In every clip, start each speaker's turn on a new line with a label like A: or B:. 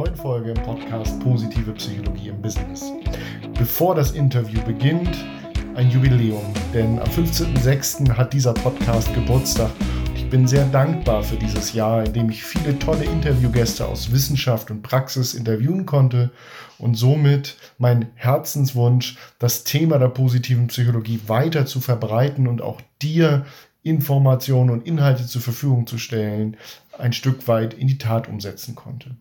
A: neuen Folge im Podcast Positive Psychologie im Business. Bevor das Interview beginnt, ein Jubiläum, denn am 15.06. hat dieser Podcast Geburtstag ich bin sehr dankbar für dieses Jahr, in dem ich viele tolle Interviewgäste aus Wissenschaft und Praxis interviewen konnte und somit mein Herzenswunsch, das Thema der positiven Psychologie weiter zu verbreiten und auch dir Informationen und Inhalte zur Verfügung zu stellen, ein Stück weit in die Tat umsetzen konnte.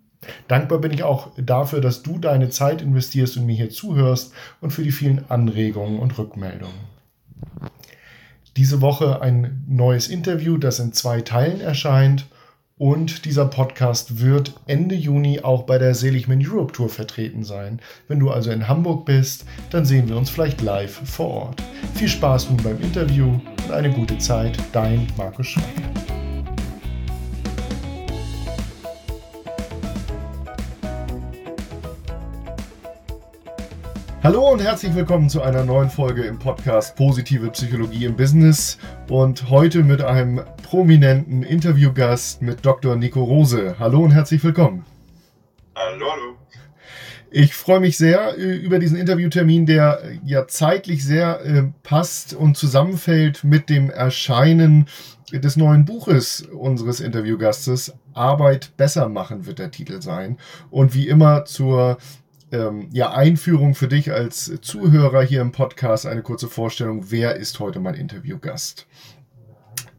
A: Dankbar bin ich auch dafür, dass du deine Zeit investierst und mir hier zuhörst und für die vielen Anregungen und Rückmeldungen diese Woche ein neues Interview, das in zwei Teilen erscheint. Und dieser Podcast wird Ende Juni auch bei der Seligman Europe Tour vertreten sein. Wenn du also in Hamburg bist, dann sehen wir uns vielleicht live vor Ort. Viel Spaß nun beim Interview und eine gute Zeit. Dein Markus Schweiger. Hallo und herzlich willkommen zu einer neuen Folge im Podcast Positive Psychologie im Business und heute mit einem prominenten Interviewgast mit Dr. Nico Rose. Hallo und herzlich willkommen.
B: Hallo, hallo.
A: Ich freue mich sehr äh, über diesen Interviewtermin, der äh, ja zeitlich sehr äh, passt und zusammenfällt mit dem Erscheinen des neuen Buches unseres Interviewgastes. Arbeit besser machen wird der Titel sein. Und wie immer zur ähm, ja, Einführung für dich als Zuhörer hier im Podcast, eine kurze Vorstellung, wer ist heute mein Interviewgast?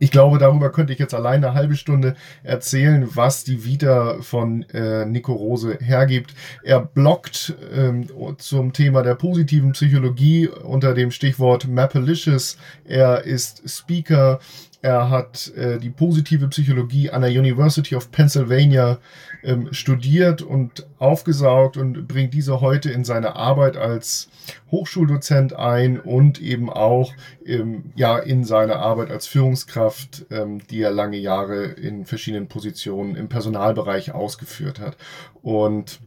A: Ich glaube, darüber könnte ich jetzt alleine eine halbe Stunde erzählen, was die Vita von äh, Nico Rose hergibt. Er bloggt ähm, zum Thema der positiven Psychologie unter dem Stichwort Mapalicious. Er ist Speaker, er hat äh, die positive Psychologie an der University of Pennsylvania ähm, studiert und aufgesaugt und bringt diese heute in seine Arbeit als Hochschuldozent ein und eben auch ähm, ja in seine Arbeit als Führungskraft, ähm, die er lange Jahre in verschiedenen Positionen im Personalbereich ausgeführt hat. Und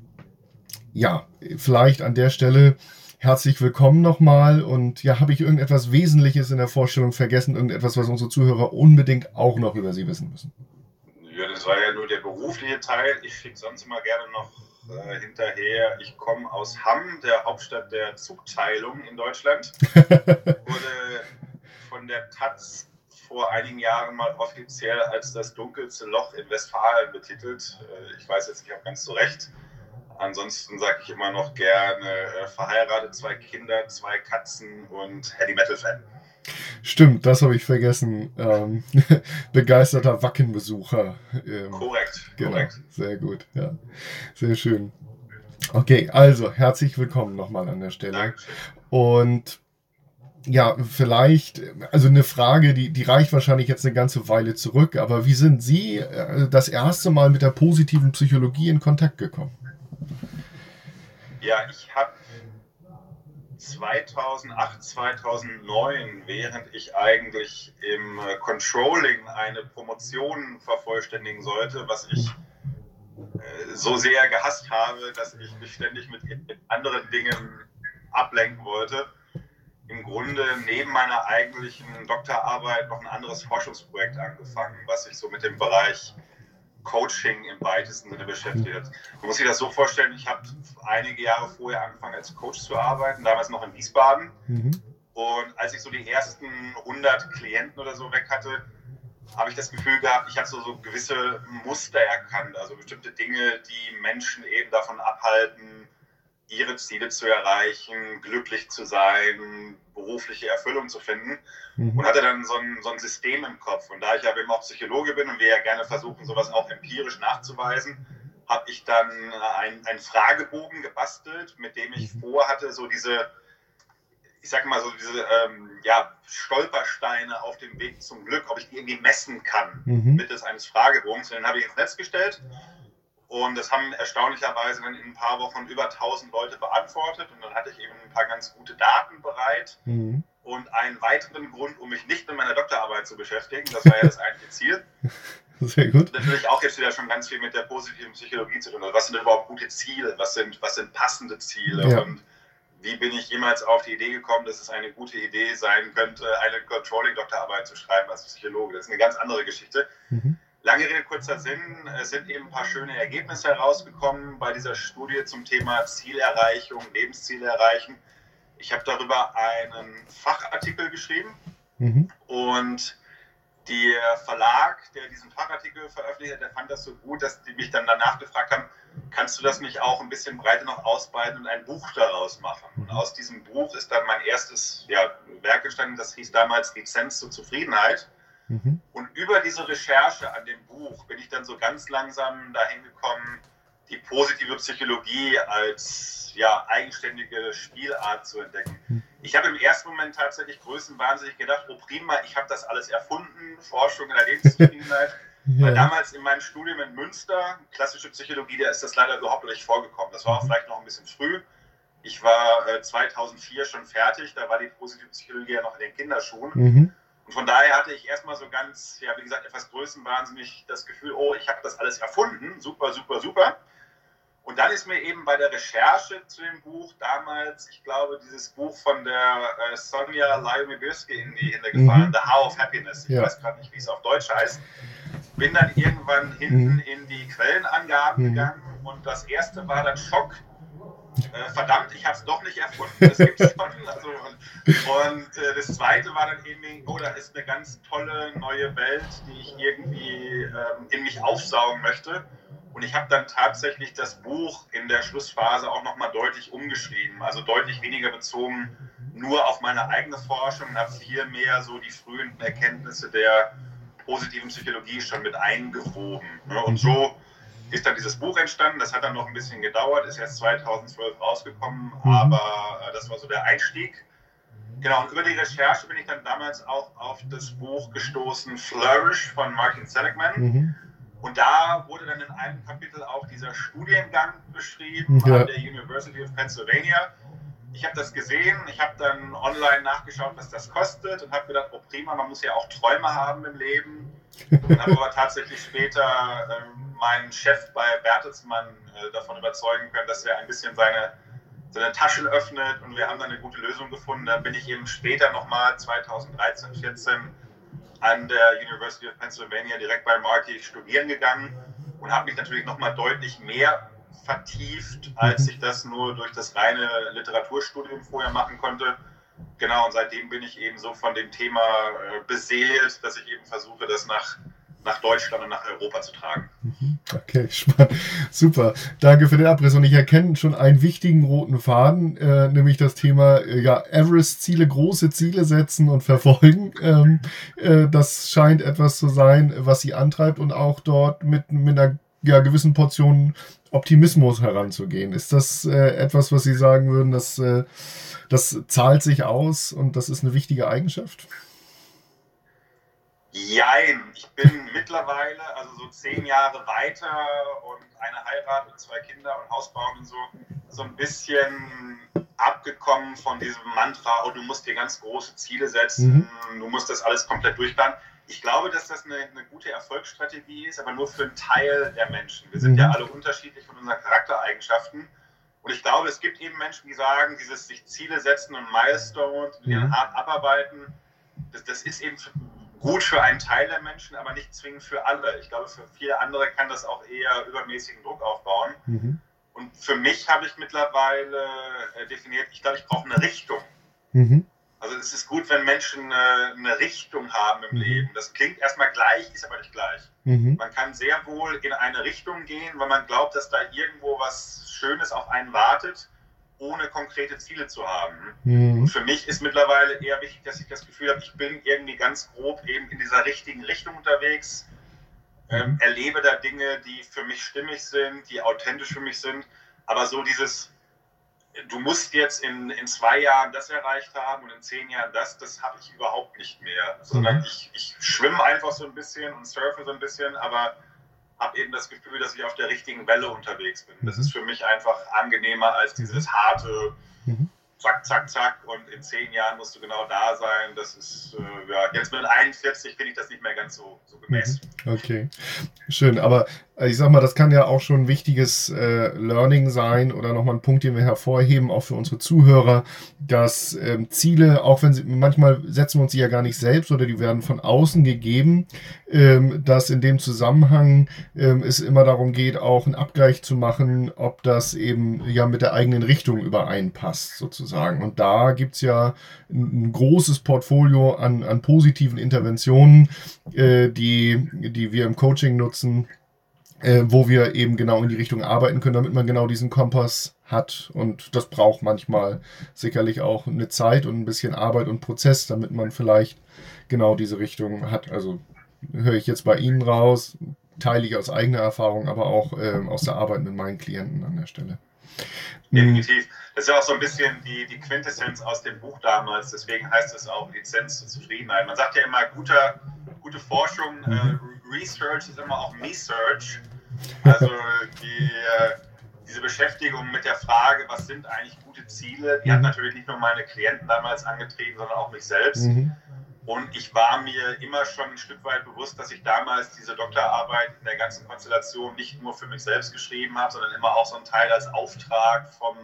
A: ja, vielleicht an der Stelle Herzlich willkommen nochmal und ja, habe ich irgendetwas Wesentliches in der Vorstellung vergessen, irgendetwas, was unsere Zuhörer unbedingt auch noch über Sie wissen müssen?
B: Ja, das war ja nur der berufliche Teil. Ich schicke sonst immer gerne noch äh, hinterher. Ich komme aus Hamm, der Hauptstadt der Zugteilung in Deutschland. Wurde von der Taz vor einigen Jahren mal offiziell als das dunkelste Loch in Westfalen betitelt. Äh, ich weiß jetzt nicht, ob ganz zu Recht. Ansonsten sage ich immer noch gerne äh, verheiratet, zwei Kinder, zwei Katzen und Heavy Metal Fan.
A: Stimmt, das habe ich vergessen. Ähm, begeisterter Wackenbesucher.
B: Ähm, korrekt,
A: genau, korrekt. Sehr gut, ja. Sehr schön. Okay, also herzlich willkommen nochmal an der Stelle. Dankeschön. Und ja, vielleicht, also eine Frage, die, die reicht wahrscheinlich jetzt eine ganze Weile zurück, aber wie sind Sie äh, das erste Mal mit der positiven Psychologie in Kontakt gekommen?
B: Ja, ich habe 2008, 2009, während ich eigentlich im äh, Controlling eine Promotion vervollständigen sollte, was ich äh, so sehr gehasst habe, dass ich mich ständig mit anderen Dingen ablenken wollte, im Grunde neben meiner eigentlichen Doktorarbeit noch ein anderes Forschungsprojekt angefangen, was sich so mit dem Bereich Coaching im weitesten Sinne beschäftigt. Man muss sich das so vorstellen, ich habe einige Jahre vorher angefangen als Coach zu arbeiten, damals noch in Wiesbaden. Mhm. Und als ich so die ersten 100 Klienten oder so weg hatte, habe ich das Gefühl gehabt, ich habe so, so gewisse Muster erkannt, also bestimmte Dinge, die Menschen eben davon abhalten, ihre Ziele zu erreichen, glücklich zu sein, berufliche Erfüllung zu finden. Mhm. Und hatte dann so ein, so ein System im Kopf. Und da ich aber eben auch Psychologe bin und wir ja gerne versuchen, sowas auch empirisch nachzuweisen, habe ich dann einen Fragebogen gebastelt, mit dem ich mhm. vorhatte, so diese, ich sag mal so diese ähm, ja, Stolpersteine auf dem Weg zum Glück, ob ich die irgendwie messen kann mhm. mittels eines Fragebogens. Und den habe ich ins Netz gestellt. Und das haben erstaunlicherweise dann in ein paar Wochen über 1000 Leute beantwortet. Und dann hatte ich eben ein paar ganz gute Daten bereit. Mhm. Und einen weiteren Grund, um mich nicht mit meiner Doktorarbeit zu beschäftigen, das war ja das eigentliche Ziel.
A: Sehr gut.
B: Natürlich auch jetzt wieder schon ganz viel mit der positiven Psychologie zu tun. Also was sind überhaupt gute Ziele? Was sind, was sind passende Ziele? Ja. Und wie bin ich jemals auf die Idee gekommen, dass es eine gute Idee sein könnte, eine Controlling-Doktorarbeit zu schreiben als Psychologe? Das ist eine ganz andere Geschichte. Mhm. Lange Rede, kurzer Sinn, es sind eben ein paar schöne Ergebnisse herausgekommen bei dieser Studie zum Thema Zielerreichung, Lebensziele erreichen. Ich habe darüber einen Fachartikel geschrieben mhm. und der Verlag, der diesen Fachartikel veröffentlicht hat, der fand das so gut, dass die mich dann danach gefragt haben, kannst du das nicht auch ein bisschen breiter noch ausbreiten und ein Buch daraus machen? Und aus diesem Buch ist dann mein erstes ja, Werk entstanden, das hieß damals Lizenz zur Zufriedenheit. Mhm. Und über diese Recherche an dem Buch bin ich dann so ganz langsam dahin gekommen, die positive Psychologie als ja, eigenständige Spielart zu entdecken. Mhm. Ich habe im ersten Moment tatsächlich größenwahnsinnig gedacht, oh prima, ich habe das alles erfunden, Forschung in der Lebenszufriedenheit. Ja. Weil damals in meinem Studium in Münster, klassische Psychologie, da ist das leider überhaupt nicht vorgekommen. Das war auch mhm. vielleicht noch ein bisschen früh. Ich war äh, 2004 schon fertig, da war die positive Psychologie ja noch in den Kinderschuhen. Mhm. Und von daher hatte ich erstmal so ganz, ja, wie gesagt, etwas größenwahnsinnig das Gefühl, oh, ich habe das alles erfunden, super, super, super. Und dann ist mir eben bei der Recherche zu dem Buch damals, ich glaube, dieses Buch von der äh, Sonja Lyumy-Birski in die Hände gefallen, mhm. The How of Happiness. Ich ja. weiß gerade nicht, wie es auf Deutsch heißt. Bin dann irgendwann hinten mhm. in die Quellenangaben mhm. gegangen und das erste war dann Schock. Äh, verdammt, ich habe es doch nicht erfunden, das gibt es schon. Also, und, und äh, das zweite war dann eben, oh, da ist eine ganz tolle neue Welt, die ich irgendwie ähm, in mich aufsaugen möchte. Und ich habe dann tatsächlich das Buch in der Schlussphase auch nochmal deutlich umgeschrieben, also deutlich weniger bezogen nur auf meine eigene Forschung und habe viel mehr so die frühen Erkenntnisse der positiven Psychologie schon mit eingewoben. Ne? Und so ist dann dieses Buch entstanden. Das hat dann noch ein bisschen gedauert, ist erst 2012 rausgekommen, mhm. aber äh, das war so der Einstieg. Genau, und über die Recherche bin ich dann damals auch auf das Buch gestoßen, Flourish von Martin Seligman. Mhm. Und da wurde dann in einem Kapitel auch dieser Studiengang beschrieben ja. an der University of Pennsylvania. Ich habe das gesehen, ich habe dann online nachgeschaut, was das kostet und habe gedacht, oh prima, man muss ja auch Träume haben im Leben. Und habe aber tatsächlich später ähm, meinen Chef bei Bertelsmann äh, davon überzeugen können, dass er ein bisschen seine, seine Taschen öffnet und wir haben dann eine gute Lösung gefunden. Dann bin ich eben später nochmal 2013, 2014 an der University of Pennsylvania direkt bei Marty studieren gegangen und habe mich natürlich nochmal deutlich mehr vertieft, als ich das nur durch das reine Literaturstudium vorher machen konnte. Genau, und seitdem bin ich eben so von dem Thema äh, beseelt, dass ich eben versuche, das nach nach Deutschland und nach Europa zu tragen. Mhm.
A: Okay, spannend. Super. Danke für den Abriss. Und ich erkenne schon einen wichtigen roten Faden, äh, nämlich das Thema äh, ja, Everest-Ziele, große Ziele setzen und verfolgen. Ähm, äh, das scheint etwas zu sein, was Sie antreibt und auch dort mit, mit einer ja, gewissen Portion Optimismus heranzugehen. Ist das äh, etwas, was Sie sagen würden, dass äh, das zahlt sich aus und das ist eine wichtige Eigenschaft?
B: Jein, ich bin mittlerweile, also so zehn Jahre weiter und eine Heirat und zwei Kinder und Haus bauen und so, so ein bisschen abgekommen von diesem Mantra, oh, du musst dir ganz große Ziele setzen, mhm. du musst das alles komplett durchplanen. Ich glaube, dass das eine, eine, gute Erfolgsstrategie ist, aber nur für einen Teil der Menschen. Wir sind mhm. ja alle unterschiedlich von unseren Charaktereigenschaften. Und ich glaube, es gibt eben Menschen, die sagen, dieses sich Ziele setzen und Milestones, die mhm. hart abarbeiten, das, das ist eben gut für einen Teil der Menschen, aber nicht zwingend für alle. Ich glaube, für viele andere kann das auch eher übermäßigen Druck aufbauen. Mhm. Und für mich habe ich mittlerweile äh, definiert, ich glaube, ich brauche eine Richtung. Mhm. Also es ist gut, wenn Menschen äh, eine Richtung haben im mhm. Leben. Das klingt erstmal gleich, ist aber nicht gleich. Mhm. Man kann sehr wohl in eine Richtung gehen, weil man glaubt, dass da irgendwo was Schönes auf einen wartet ohne konkrete Ziele zu haben. Mhm. Und für mich ist mittlerweile eher wichtig, dass ich das Gefühl habe, ich bin irgendwie ganz grob eben in dieser richtigen Richtung unterwegs, ähm, mhm. erlebe da Dinge, die für mich stimmig sind, die authentisch für mich sind, aber so dieses, du musst jetzt in, in zwei Jahren das erreicht haben und in zehn Jahren das, das habe ich überhaupt nicht mehr, sondern mhm. ich, ich schwimme einfach so ein bisschen und surfe so ein bisschen, aber habe eben das Gefühl, dass ich auf der richtigen Welle unterwegs bin. Das mhm. ist für mich einfach angenehmer als dieses harte mhm. Zack, Zack, Zack und in zehn Jahren musst du genau da sein. Das ist, äh, ja, jetzt mit 41 finde ich das nicht mehr ganz so, so gemäß.
A: Mhm. Okay, schön. Aber ich sag mal, das kann ja auch schon ein wichtiges äh, Learning sein oder nochmal ein Punkt, den wir hervorheben, auch für unsere Zuhörer, dass ähm, Ziele, auch wenn sie manchmal setzen wir uns sie ja gar nicht selbst oder die werden von außen gegeben, ähm, dass in dem Zusammenhang ähm, es immer darum geht, auch einen Abgleich zu machen, ob das eben ja mit der eigenen Richtung übereinpasst, sozusagen. Und da gibt's ja ein, ein großes Portfolio an, an positiven Interventionen, äh, die, die wir im Coaching nutzen äh, wo wir eben genau in die Richtung arbeiten können, damit man genau diesen Kompass hat. Und das braucht manchmal sicherlich auch eine Zeit und ein bisschen Arbeit und Prozess, damit man vielleicht genau diese Richtung hat. Also höre ich jetzt bei Ihnen raus, teile ich aus eigener Erfahrung, aber auch äh, aus der Arbeit mit meinen Klienten an der Stelle.
B: Definitiv. Das ist ja auch so ein bisschen die, die Quintessenz aus dem Buch damals. Deswegen heißt es auch Lizenz zur Zufriedenheit. Man sagt ja immer, guter, gute Forschung, äh, mhm. Research ist immer auch Me-Search. Also die, äh, diese Beschäftigung mit der Frage, was sind eigentlich gute Ziele, die mhm. hat natürlich nicht nur meine Klienten damals angetrieben, sondern auch mich selbst. Mhm. Und ich war mir immer schon ein Stück weit bewusst, dass ich damals diese Doktorarbeit in der ganzen Konstellation nicht nur für mich selbst geschrieben habe, sondern immer auch so einen Teil als Auftrag vom,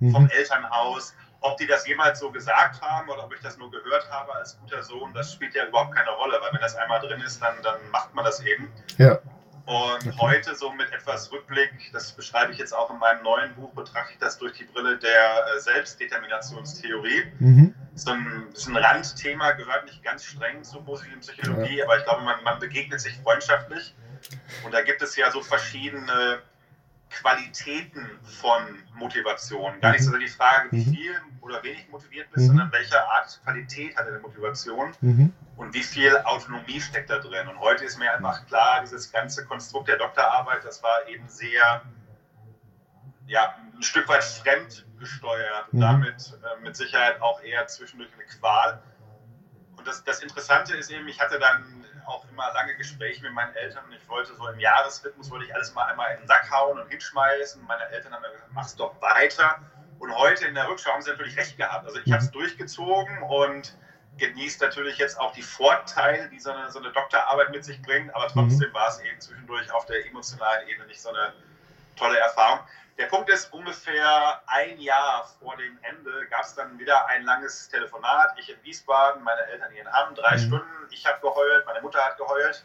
B: mhm. vom Elternhaus. Ob die das jemals so gesagt haben oder ob ich das nur gehört habe als guter Sohn, das spielt ja überhaupt keine Rolle, weil wenn das einmal drin ist, dann, dann macht man das eben. Ja. Und okay. heute so mit etwas Rückblick, das beschreibe ich jetzt auch in meinem neuen Buch, betrachte ich das durch die Brille der äh, Selbstdeterminationstheorie. Mhm. So ein, ist ein Randthema, gehört nicht ganz streng zur positiven Psychologie, ja. aber ich glaube, man, man begegnet sich freundschaftlich. Und da gibt es ja so verschiedene Qualitäten von Motivation. Gar nicht so die Frage, wie mhm. viel oder wenig motiviert bist, mhm. sondern welche Art Qualität hat deine Motivation mhm. und wie viel Autonomie steckt da drin. Und heute ist mir einfach klar, dieses ganze Konstrukt der Doktorarbeit, das war eben sehr, ja, ein Stück weit fremdgesteuert und mhm. damit äh, mit Sicherheit auch eher zwischendurch eine Qual. Und das, das Interessante ist eben, ich hatte dann auch immer lange Gespräche mit meinen Eltern und ich wollte so im Jahresrhythmus, wollte ich alles mal einmal in den Sack hauen und hinschmeißen. Meine Eltern haben gesagt, mach's doch weiter. Und heute in der Rückschau haben sie natürlich recht gehabt. Also ich habe es mhm. durchgezogen und genießt natürlich jetzt auch die Vorteile, die so eine, so eine Doktorarbeit mit sich bringt, aber trotzdem mhm. war es eben zwischendurch auf der emotionalen Ebene nicht so eine tolle Erfahrung. Der Punkt ist, ungefähr ein Jahr vor dem Ende gab es dann wieder ein langes Telefonat. Ich in Wiesbaden, meine Eltern hier in Hamm, drei mhm. Stunden. Ich habe geheult, meine Mutter hat geheult.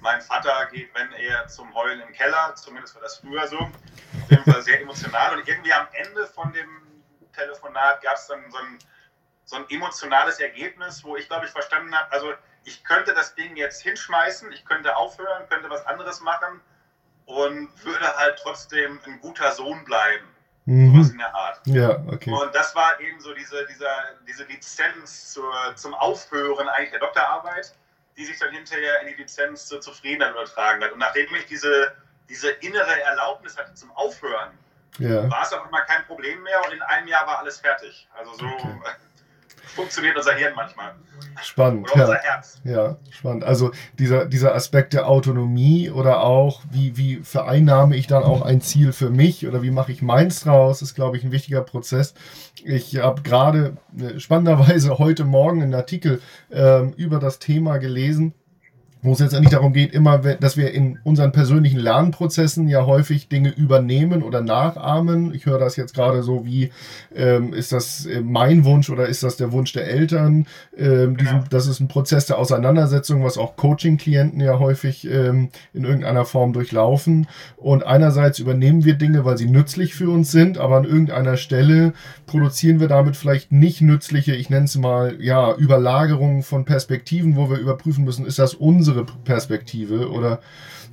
B: Mein Vater geht, wenn er zum Heulen im Keller, zumindest war das früher so. Auf jeden Fall sehr emotional. Und irgendwie am Ende von dem Telefonat gab es dann so ein, so ein emotionales Ergebnis, wo ich, glaube ich, verstanden habe, also ich könnte das Ding jetzt hinschmeißen, ich könnte aufhören, könnte was anderes machen und würde halt trotzdem ein guter Sohn bleiben. Mhm. Sowas in der Art.
A: Ja, okay.
B: Und das war eben so diese, dieser, diese Lizenz zur, zum Aufhören eigentlich der Doktorarbeit, die sich dann hinterher in die Lizenz zur Zufriedenheit übertragen hat. Und nachdem ich diese, diese innere Erlaubnis hatte zum Aufhören, ja. war es auch immer kein Problem mehr und in einem Jahr war alles fertig. Also so. Okay. funktioniert unser Hirn manchmal.
A: Spannend. Oder unser ja. Herz. Ja, spannend. Also dieser, dieser Aspekt der Autonomie oder auch, wie, wie vereinnahme ich dann auch ein Ziel für mich oder wie mache ich meins draus, ist, glaube ich, ein wichtiger Prozess. Ich habe gerade äh, spannenderweise heute Morgen einen Artikel ähm, über das Thema gelesen wo es jetzt nicht darum geht, immer, dass wir in unseren persönlichen Lernprozessen ja häufig Dinge übernehmen oder nachahmen. Ich höre das jetzt gerade so wie, ähm, ist das äh, mein Wunsch oder ist das der Wunsch der Eltern? Ähm, diesen, ja. Das ist ein Prozess der Auseinandersetzung, was auch Coaching-Klienten ja häufig ähm, in irgendeiner Form durchlaufen. Und einerseits übernehmen wir Dinge, weil sie nützlich für uns sind, aber an irgendeiner Stelle produzieren wir damit vielleicht nicht nützliche, ich nenne es mal, ja, Überlagerungen von Perspektiven, wo wir überprüfen müssen, ist das unser unsere Perspektive oder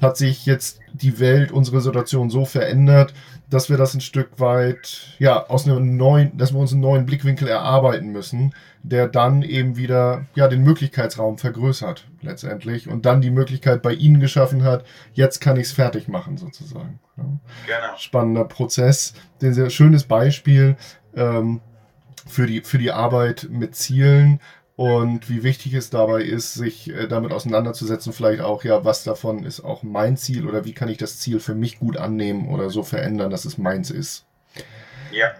A: hat sich jetzt die Welt, unsere Situation so verändert, dass wir das ein Stück weit, ja, aus einem neuen, dass wir uns einen neuen Blickwinkel erarbeiten müssen, der dann eben wieder, ja, den Möglichkeitsraum vergrößert, letztendlich, und dann die Möglichkeit bei Ihnen geschaffen hat, jetzt kann ich es fertig machen, sozusagen. Ja. Genau. Spannender Prozess, ein sehr schönes Beispiel, ähm, für die, für die Arbeit mit Zielen, und wie wichtig es dabei ist, sich äh, damit auseinanderzusetzen, vielleicht auch, ja, was davon ist auch mein Ziel oder wie kann ich das Ziel für mich gut annehmen oder so verändern, dass es meins ist. Ja.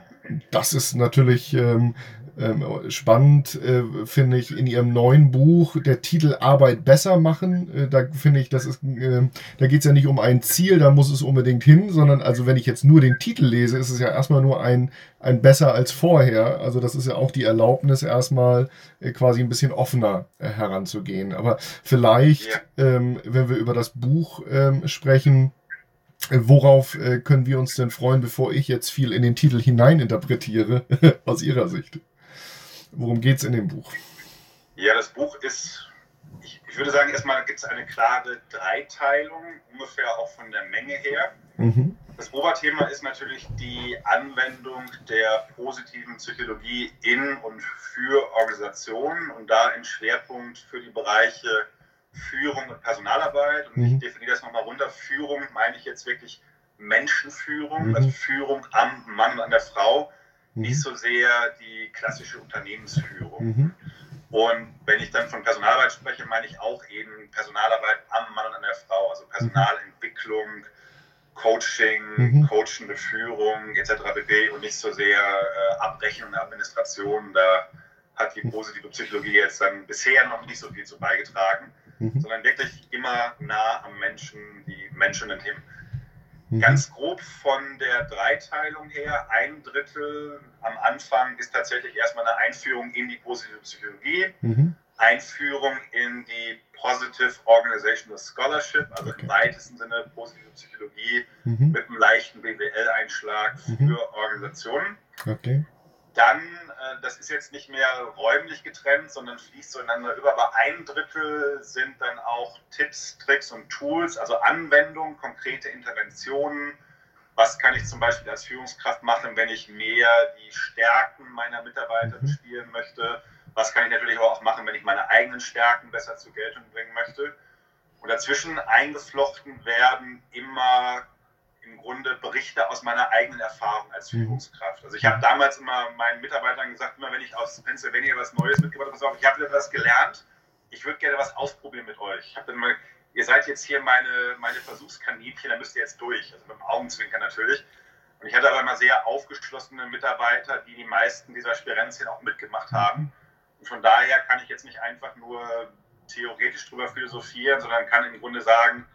A: Das ist natürlich ähm, Ähm, spannend äh, finde ich in ihrem neuen Buch der Titel Arbeit besser machen. Äh, da finde ich, das ist, äh, da geht es ja nicht um ein Ziel, da muss es unbedingt hin, sondern also wenn ich jetzt nur den Titel lese, ist es ja erstmal nur ein, ein besser als vorher. Also das ist ja auch die Erlaubnis, erstmal äh, quasi ein bisschen offener heranzugehen. Aber vielleicht, ja. ähm, wenn wir über das Buch ähm, sprechen, Worauf können wir uns denn freuen, bevor ich jetzt viel in den Titel hineininterpretiere, aus Ihrer Sicht? Worum geht es in dem Buch?
B: Ja, das Buch ist, ich, ich würde sagen, erstmal gibt es eine klare Dreiteilung, ungefähr auch von der Menge her. Mhm. Das Oberthema ist natürlich die Anwendung der positiven Psychologie in und für Organisationen und da im Schwerpunkt für die Bereiche Führung und Personalarbeit. Und mhm. ich definiere das nochmal runter. Führung meine ich jetzt wirklich Menschenführung, mhm. also Führung am Mann und an der Frau, mhm. nicht so sehr die klassische Unternehmensführung. Mhm. Und wenn ich dann von Personalarbeit spreche, meine ich auch eben Personalarbeit am Mann und an der Frau, also Personalentwicklung, Coaching, mhm. coachende Führung etc. pp. und nicht so sehr äh, Abrechnung und Administration. Da hat die positive Psychologie jetzt dann bisher noch nicht so viel zu beigetragen mhm. sondern wirklich immer nah am Menschen, die Menschen in Themen. Mhm. Ganz grob von der Dreiteilung her, ein Drittel am Anfang ist tatsächlich erstmal eine Einführung in die positive Psychologie, mhm. Einführung in die Positive Organizational Scholarship, also okay. im weitesten Sinne positive Psychologie mhm. mit einem leichten BWL-Einschlag mhm. für Organisationen. Okay. Dann, äh, das ist jetzt nicht mehr räumlich getrennt, sondern fließt so ineinander über, aber ein Drittel sind dann auch Tipps, Tricks und Tools, also Anwendungen, konkrete Interventionen. Was kann ich zum Beispiel als Führungskraft machen, wenn ich mehr die Stärken meiner Mitarbeiter mhm. bespielen möchte? Was kann ich natürlich aber auch machen, wenn ich meine eigenen Stärken besser zur Geltung bringen möchte? Und dazwischen eingeflochten werden immer im Grunde Berichte aus meiner eigenen Erfahrung als mhm. Führungskraft. Also ich habe damals immer meinen Mitarbeitern gesagt, immer wenn ich aus Pennsylvania was Neues mitgebracht habe, ich habe etwas gelernt, ich würde gerne was ausprobieren mit euch. Ich habe dann mal, ihr seid jetzt hier meine, meine Versuchskaninchen, da müsst ihr jetzt durch, also mit dem Augenzwinkern natürlich. Und ich hatte aber immer sehr aufgeschlossene Mitarbeiter, die die meisten dieser Spirenzien auch mitgemacht haben. Und von daher kann ich jetzt nicht einfach nur theoretisch drüber philosophieren, sondern kann im Grunde sagen,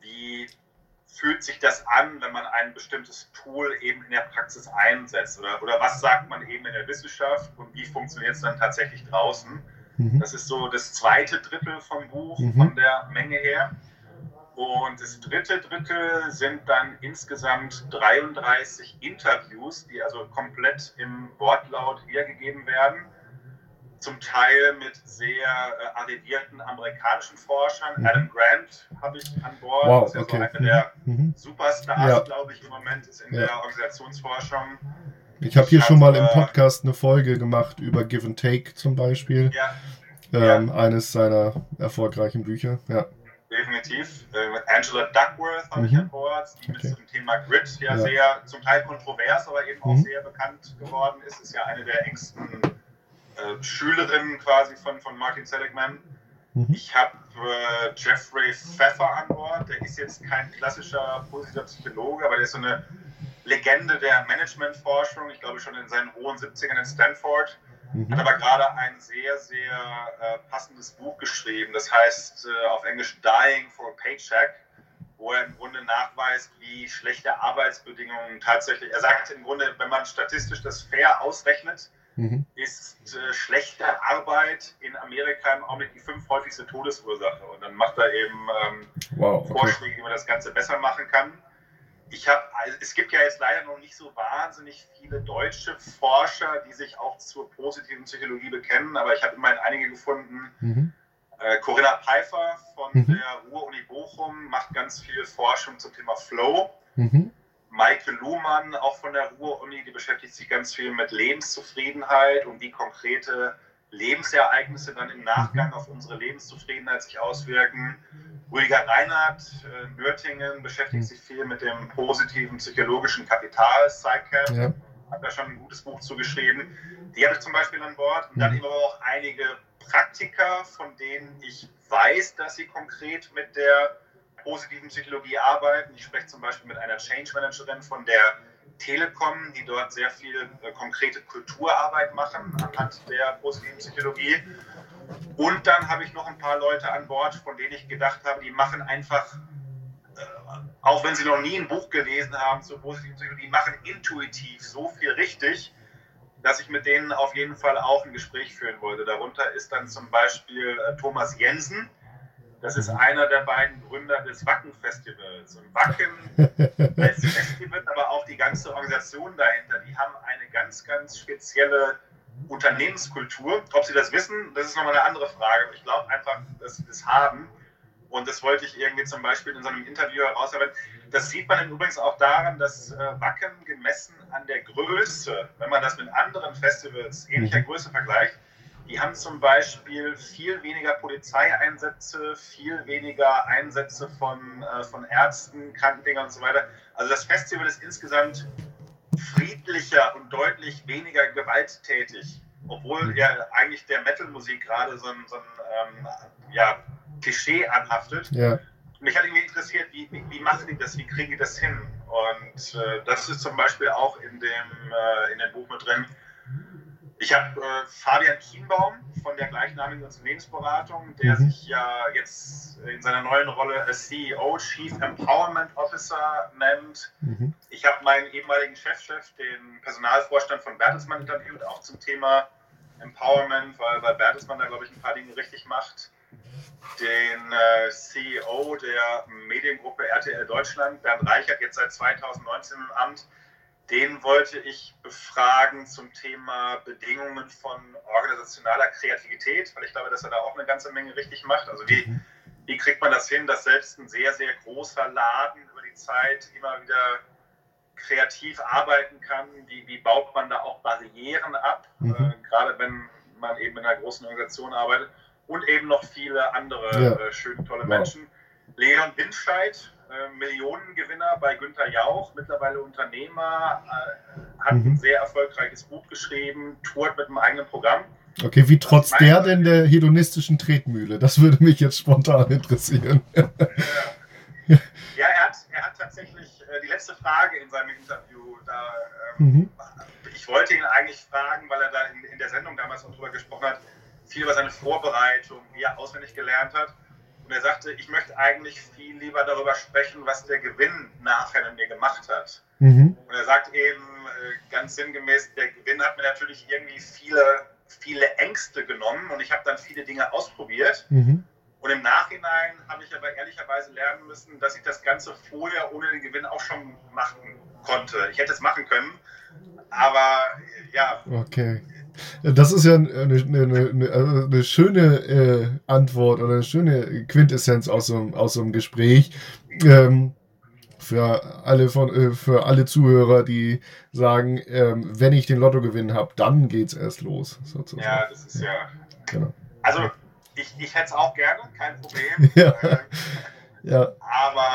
B: wie fühlt sich das an, wenn man ein bestimmtes Tool eben in der Praxis einsetzt? Oder, oder was sagt man eben in der Wissenschaft und wie funktioniert es dann tatsächlich draußen? Mhm. Das ist so das zweite Drittel vom Buch, mhm. von der Menge her. Und das dritte Drittel sind dann insgesamt 33 Interviews, die also komplett im Wortlaut wiedergegeben werden zum Teil mit sehr äh, arrivierten amerikanischen Forschern. Mhm. Adam Grant habe ich an Bord, wow, das ist ja okay. so einer der mhm. mhm. Superstars, ja. glaube ich, im Moment ist in ja. der Organisationsforschung.
A: Ich habe hier hab, schon mal im äh, Podcast eine Folge gemacht über Give and Take zum Beispiel. Ja. Ähm, ja. Eines seiner erfolgreichen Bücher. Ja.
B: Definitiv. Äh, Angela Duckworth habe mhm. ich an Bord, die okay. mit dem Thema Grid ja, sehr zum Teil kontrovers, aber eben auch mhm. sehr bekannt geworden ist. Ist ja eine der engsten äh, Schülerin quasi von, von Martin Seligman. Mhm. Ich habe äh, Jeffrey Pfeffer an Bord. Der ist jetzt kein klassischer positiver Psychologe, aber der ist so eine Legende der Managementforschung. Ich glaube schon in seinen hohen 70ern in Stanford. Mhm. Hat aber gerade ein sehr, sehr äh, passendes Buch geschrieben. Das heißt äh, auf Englisch Dying for a Paycheck, wo er im Grunde nachweist, wie schlechte Arbeitsbedingungen tatsächlich. Er sagt im Grunde, wenn man statistisch das fair ausrechnet, mhm. ist äh, schlechte Arbeit in Amerika im Augenblick die fünf häufigste Todesursache. Und dann macht er eben ähm, wow, okay. Vorschläge, wie man das Ganze besser machen kann. Ich habe, also es gibt ja jetzt leider noch nicht so wahnsinnig viele deutsche Forscher, die sich auch zur positiven Psychologie bekennen, aber ich habe immerhin einige gefunden. Mhm. Äh, Corinna Pfeiffer von mhm. der Ruhr-Uni Bochum macht ganz viel Forschung zum Thema Flow. Mhm. Maike Luhmann, auch von der Ruhr-Uni, die beschäftigt sich ganz viel mit Lebenszufriedenheit und wie konkrete Lebensereignisse dann im Nachgang auf unsere Lebenszufriedenheit sich auswirken. Rüdiger Reinhardt, äh, Nürtingen, beschäftigt sich viel mit dem positiven psychologischen Kapital, Psycap. Ja. Hat da schon ein gutes Buch zugeschrieben. Die habe ich zum Beispiel an Bord. Und dann mhm. eben auch einige Praktiker, von denen ich weiß, dass sie konkret mit der positiven Psychologie arbeiten. Ich spreche zum Beispiel mit einer Change Managerin von der Telekom, die dort sehr viel äh, konkrete Kulturarbeit machen anhand der positiven Psychologie. Und dann habe ich noch ein paar Leute an Bord, von denen ich gedacht habe, die machen einfach, äh, auch wenn sie noch nie ein Buch gelesen haben zur positiven Psychologie, machen intuitiv so viel richtig, dass ich mit denen auf jeden Fall auch ein Gespräch führen wollte. Darunter ist dann zum Beispiel äh, Thomas Jensen. Das ist einer der beiden Gründer des Wacken-Festivals. Und Wacken als Festival, aber auch die ganze Organisation dahinter, die haben eine ganz, ganz spezielle Unternehmenskultur. Ob sie das wissen, das ist nochmal eine andere Frage. Ich glaube einfach, dass sie das haben. Und das wollte ich irgendwie zum Beispiel in so einem Interview herausarbeiten. Das sieht man übrigens auch daran, dass äh, Wacken gemessen an der Größe, wenn man das mit anderen Festivals ähnlicher mhm. Größe vergleicht, die haben zum Beispiel viel weniger Polizeieinsätze, viel weniger Einsätze von, äh, von Ärzten, Krankengängern und so weiter. Also das Festival ist insgesamt friedlicher und deutlich weniger gewalttätig, obwohl mhm. ja eigentlich der Metal-Musik gerade so ein, so ein ähm, ja, Klischee anhaftet. Ja. Mich hat irgendwie interessiert, wie, wie, wie, machen die das, wie kriegen die das hin? Und äh, das ist zum Beispiel auch in dem, äh, in dem Buch mit drin. Ich habe äh, Fabian Kienbaum von der gleichnamigen Unternehmensberatung, der mhm. sich ja jetzt in seiner neuen Rolle als CEO, Chief Empowerment Officer nennt. Mhm. Ich habe meinen ehemaligen Chefchef, den Personalvorstand von Bertelsmann, interviewt, auch zum Thema Empowerment, weil, weil Bertelsmann da, glaube ich, ein paar Dinge richtig macht den äh, CEO der Mediengruppe RTL Deutschland, Bernd Reichert, jetzt seit 2019 im Amt. Den wollte ich befragen zum Thema Bedingungen von organisationaler Kreativität, weil ich glaube, dass er da auch eine ganze Menge richtig macht. Also wie, mhm. wie kriegt man das hin, dass selbst ein sehr, sehr großer Laden über die Zeit immer wieder kreativ arbeiten kann? Wie, wie baut man da auch Barrieren ab, mhm. äh, gerade wenn man eben in einer großen Organisation arbeitet? und eben noch viele andere ja. äh, schöne, tolle wow. Menschen. Leon Winscheid, äh, Millionengewinner bei Günter Jauch, mittlerweile Unternehmer, äh, hat mhm. ein sehr erfolgreiches Buch geschrieben, tourt mit einem eigenen Programm.
A: Okay, wie trotz der denn der hedonistischen Tretmühle? Das würde mich jetzt spontan interessieren.
B: ja, ja er, hat, er hat tatsächlich äh, die letzte Frage in seinem Interview da. Ähm, mhm. Ich wollte ihn eigentlich fragen, weil er da in, in der Sendung damals auch drüber gesprochen hat viel über seine Vorbereitung, wie er auswendig gelernt hat. Und er sagte, ich möchte eigentlich viel lieber darüber sprechen, was der Gewinn nachher mit mir gemacht hat. Mhm. Und er sagt eben äh, ganz sinngemäß, der Gewinn hat mir natürlich irgendwie viele, viele Ängste genommen und ich habe dann viele Dinge ausprobiert. Mhm. Und im Nachhinein habe ich aber ehrlicherweise lernen müssen, dass ich das Ganze vorher ohne den Gewinn auch schon machen konnte. Ich hätte es machen können, aber ja.
A: Okay. Das ist ja eine, eine, eine, eine schöne äh, Antwort oder eine schöne Quintessenz aus so, aus so einem Gespräch. Ähm, für alle von äh, für alle Zuhörer, die sagen, ähm, wenn ich den Lottogewinn habe, dann geht's erst los.
B: Sozusagen. Ja, das ist ja. Genau. Also ich, ich hätte es auch gerne, kein Problem. ja. Äh, ja. Aber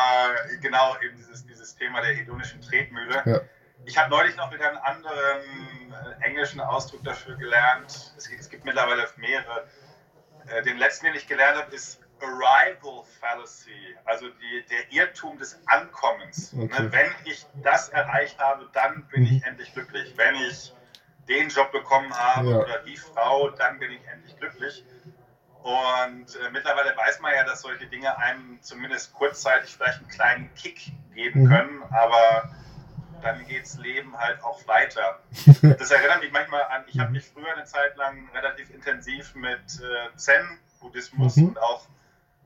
B: genau eben dieses, dieses Thema der hedonischen Tretmühle. Ja. Ich habe neulich noch wieder einen anderen äh, englischen Ausdruck dafür gelernt. Es, es gibt mittlerweile mehrere. Äh, den letzten, den ich gelernt habe, ist Arrival Fallacy, also die, der Irrtum des Ankommens. Ne, okay. Ne, wenn ich das erreicht habe, dann bin ich mhm. endlich glücklich. Wenn ich den Job bekommen habe ja. oder die Frau, dann bin ich endlich glücklich. Und äh, mittlerweile weiß man ja, dass solche Dinge einem zumindest kurzzeitig vielleicht einen kleinen Kick geben mhm. können, aber dann geht's Leben halt auch weiter. Das erinnert mich manchmal an, ich habe mhm. mich früher eine Zeit lang relativ intensiv mit äh, Zen-Buddhismus mhm. und auch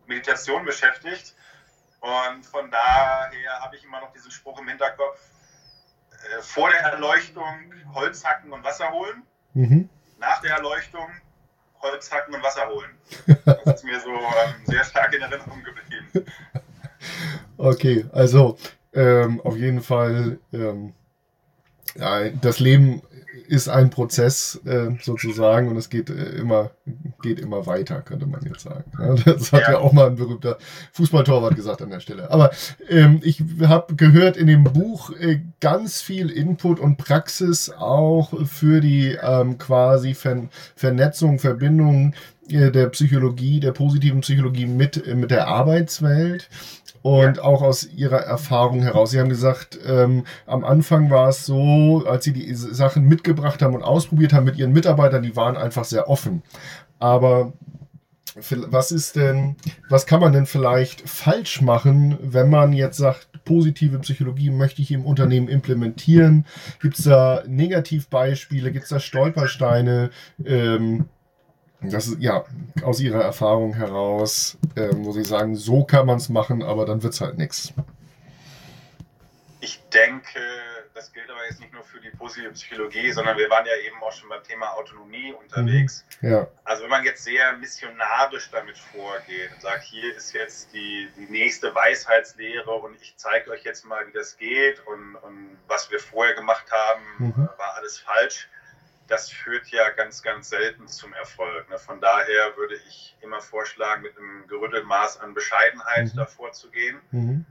B: Meditation beschäftigt. Und von daher habe ich immer noch diesen Spruch im Hinterkopf, äh, vor der Erleuchtung Holz hacken und Wasser holen, mhm. nach der Erleuchtung Holz hacken und Wasser holen. Das ist mir so ähm, sehr stark in Erinnerung geblieben.
A: Okay, also ähm, auf jeden Fall, ähm, ja, das Leben ist ein Prozess äh, sozusagen und es geht äh, immer geht immer weiter, könnte man jetzt sagen. Das hat ja, ja auch mal ein berühmter Fußballtorwart gesagt an der Stelle. Aber ähm, ich habe gehört in dem Buch äh, ganz viel Input und Praxis auch für die ähm, quasi Ver Vernetzung, Verbindung äh, der Psychologie, der positiven Psychologie mit, äh, mit der Arbeitswelt und auch aus ihrer Erfahrung heraus. Sie haben gesagt, ähm, am Anfang war es so, als sie die Sachen mitgebracht haben und ausprobiert haben mit ihren Mitarbeitern, die waren einfach sehr offen. Aber was ist denn, was kann man denn vielleicht falsch machen, wenn man jetzt sagt, positive Psychologie möchte ich im Unternehmen implementieren? Gibt es da Negativbeispiele? Gibt es da Stolpersteine? Ähm, das ist ja aus ihrer Erfahrung heraus, äh, muss ich sagen, so kann man es machen, aber dann wird es halt nichts.
B: Ich denke, das gilt aber jetzt nicht nur für die positive Psychologie, sondern wir waren ja eben auch schon beim Thema Autonomie unterwegs.
A: Mhm. Ja.
B: Also wenn man jetzt sehr missionarisch damit vorgeht und sagt, hier ist jetzt die, die nächste Weisheitslehre und ich zeige euch jetzt mal, wie das geht und, und was wir vorher gemacht haben, mhm. war alles falsch das führt ja ganz, ganz selten zum Erfolg. Ne? Von daher würde ich immer vorschlagen, mit einem gerüttelten Maß an Bescheidenheit mhm. davor zu gehen. Mhm.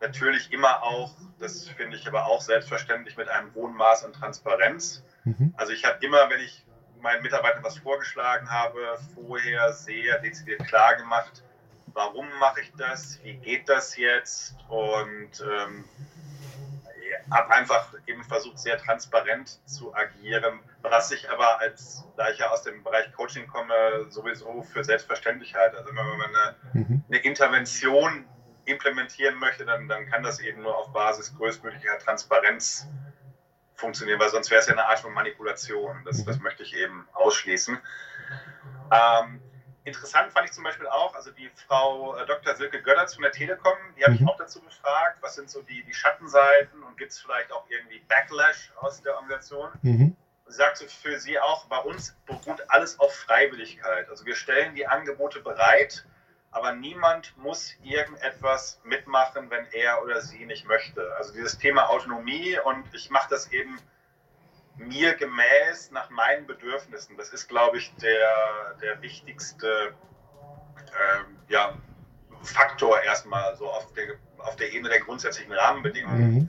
B: Natürlich immer auch, das finde ich aber auch selbstverständlich, mit einem hohen Maß an Transparenz. Mhm. Also ich habe immer, wenn ich meinen Mitarbeitern was vorgeschlagen habe, vorher sehr dezidiert klar gemacht, warum mache ich das, wie geht das jetzt und ähm, habe einfach eben versucht, sehr transparent zu agieren, was ich aber als, da ich ja aus dem Bereich Coaching komme, sowieso für selbstverständlich halte. Also wenn man eine, mhm. eine Intervention implementieren möchte, dann, dann kann das eben nur auf Basis größtmöglicher Transparenz funktionieren, weil sonst wäre es ja eine Art von Manipulation. Das, das mhm. möchte ich eben ausschließen. Ähm, Interessant fand ich zum Beispiel auch, also die Frau äh, Dr. Silke Götterz von der Telekom, die habe mhm. ich auch dazu befragt, was sind so die, die Schattenseiten und gibt es vielleicht auch irgendwie Backlash aus der Organisation? Mhm. Sie sagte für sie auch, bei uns beruht alles auf Freiwilligkeit. Also wir stellen die Angebote bereit, aber niemand muss irgendetwas mitmachen, wenn er oder sie nicht möchte. Also dieses Thema Autonomie und ich mache das eben mir gemäß nach meinen Bedürfnissen. Das ist, glaube ich, der, der wichtigste ähm, ja, Faktor erstmal so auf der, auf der Ebene der grundsätzlichen Rahmenbedingungen. Mhm.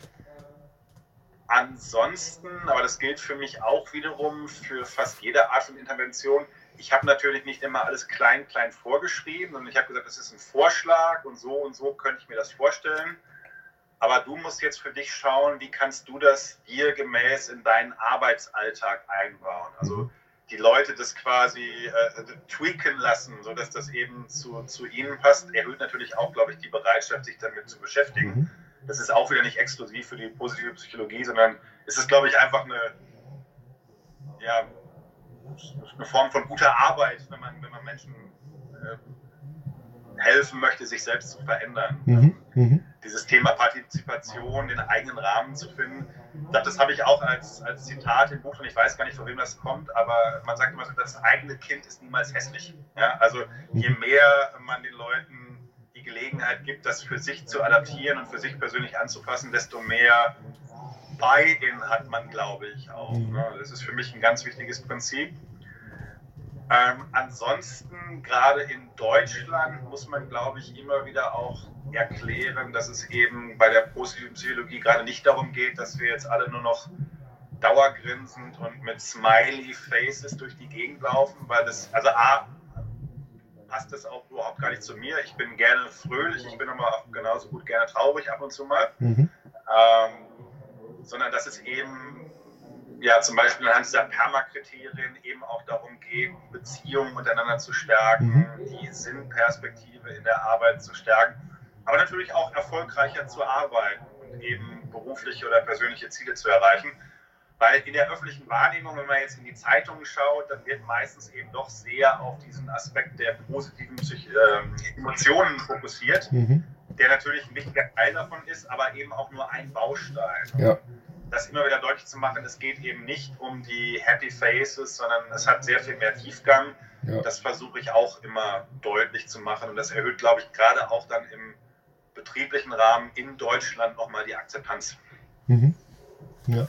B: Ansonsten, aber das gilt für mich auch wiederum für fast jede Art von Intervention, ich habe natürlich nicht immer alles klein, klein vorgeschrieben und ich habe gesagt, das ist ein Vorschlag und so und so könnte ich mir das vorstellen. Aber du musst jetzt für dich schauen, wie kannst du das dir gemäß in deinen Arbeitsalltag einbauen. Also mhm. die Leute das quasi äh, tweaken lassen, sodass das eben zu, zu ihnen passt, erhöht natürlich auch, glaube ich, die Bereitschaft, sich damit zu beschäftigen. Mhm. Das ist auch wieder nicht exklusiv für die positive Psychologie, sondern es ist, glaube ich, einfach eine, ja, eine Form von guter Arbeit, wenn man, wenn man Menschen äh, helfen möchte, sich selbst zu verändern. Mhm. Mhm. Dieses Thema Partizipation, den eigenen Rahmen zu finden. Ich glaube, das habe ich auch als, als Zitat im Buch und ich weiß gar nicht, von wem das kommt, aber man sagt immer so, das eigene Kind ist niemals hässlich. Ja? Also je mehr man den Leuten die Gelegenheit gibt, das für sich zu adaptieren und für sich persönlich anzupassen, desto mehr Buy-in hat man, glaube ich, auch. Mhm. Ne? Das ist für mich ein ganz wichtiges Prinzip. Ähm, ansonsten, gerade in Deutschland, muss man, glaube ich, immer wieder auch erklären, dass es eben bei der positiven Psychologie gerade nicht darum geht, dass wir jetzt alle nur noch dauergrinsend und mit Smiley Faces durch die Gegend laufen, weil das, also A, passt das auch überhaupt gar nicht zu mir. Ich bin gerne fröhlich, ich bin aber auch genauso gut gerne traurig ab und zu mal. Mhm. Ähm, sondern dass es eben ja zum Beispiel anhand dieser Permakriterien eben auch darum geht, Beziehungen untereinander zu stärken, mhm. die Sinnperspektive in der Arbeit zu stärken, aber natürlich auch erfolgreicher zu arbeiten und eben berufliche oder persönliche Ziele zu erreichen. Weil in der öffentlichen Wahrnehmung, wenn man jetzt in die Zeitungen schaut, dann wird meistens eben doch sehr auf diesen Aspekt der positiven Psych äh, Emotionen fokussiert, mhm. der natürlich ein wichtiger Teil davon ist, aber eben auch nur ein Baustein. Ja das immer wieder deutlich zu machen, es geht eben nicht um die Happy Faces, sondern es hat sehr viel mehr Tiefgang. Ja. Das versuche ich auch immer deutlich zu machen und das erhöht, glaube ich, gerade auch dann im betrieblichen Rahmen in Deutschland nochmal die Akzeptanz.
A: Mhm. Ja,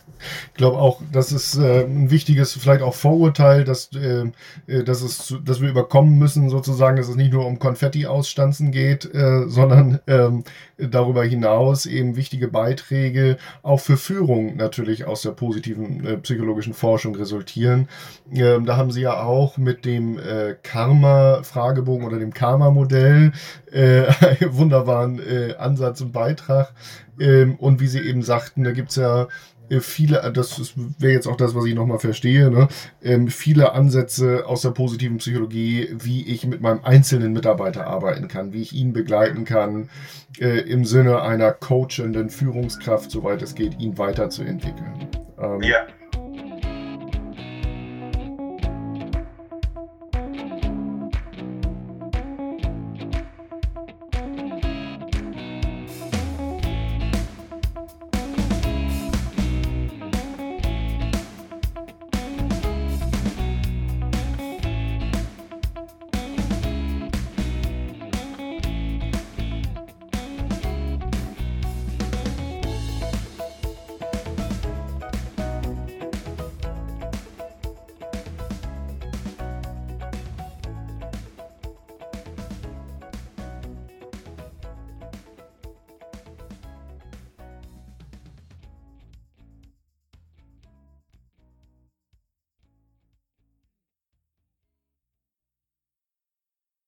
A: ich glaube auch, das ist äh, ein wichtiges, vielleicht auch Vorurteil, dass, äh, äh, dass, es, dass wir überkommen müssen, sozusagen, dass es nicht nur um Konfetti ausstanzen geht, äh, sondern ähm, darüber hinaus eben wichtige Beiträge auch für Führung natürlich aus der positiven äh, psychologischen Forschung resultieren. Ähm, da haben Sie ja auch mit dem äh, Karma-Fragebogen oder dem Karma-Modell einen wunderbaren Ansatz und Beitrag. Ähm, und wie Sie eben sagten, da gibt's ja äh, viele, äh, das wäre jetzt auch das, was ich nochmal verstehe, ne? ähm, viele Ansätze aus der positiven Psychologie, wie ich mit meinem einzelnen Mitarbeiter arbeiten kann, wie ich ihn begleiten kann, äh, im Sinne einer coachenden Führungskraft, soweit es geht, ihn weiterzuentwickeln. Ähm, ja.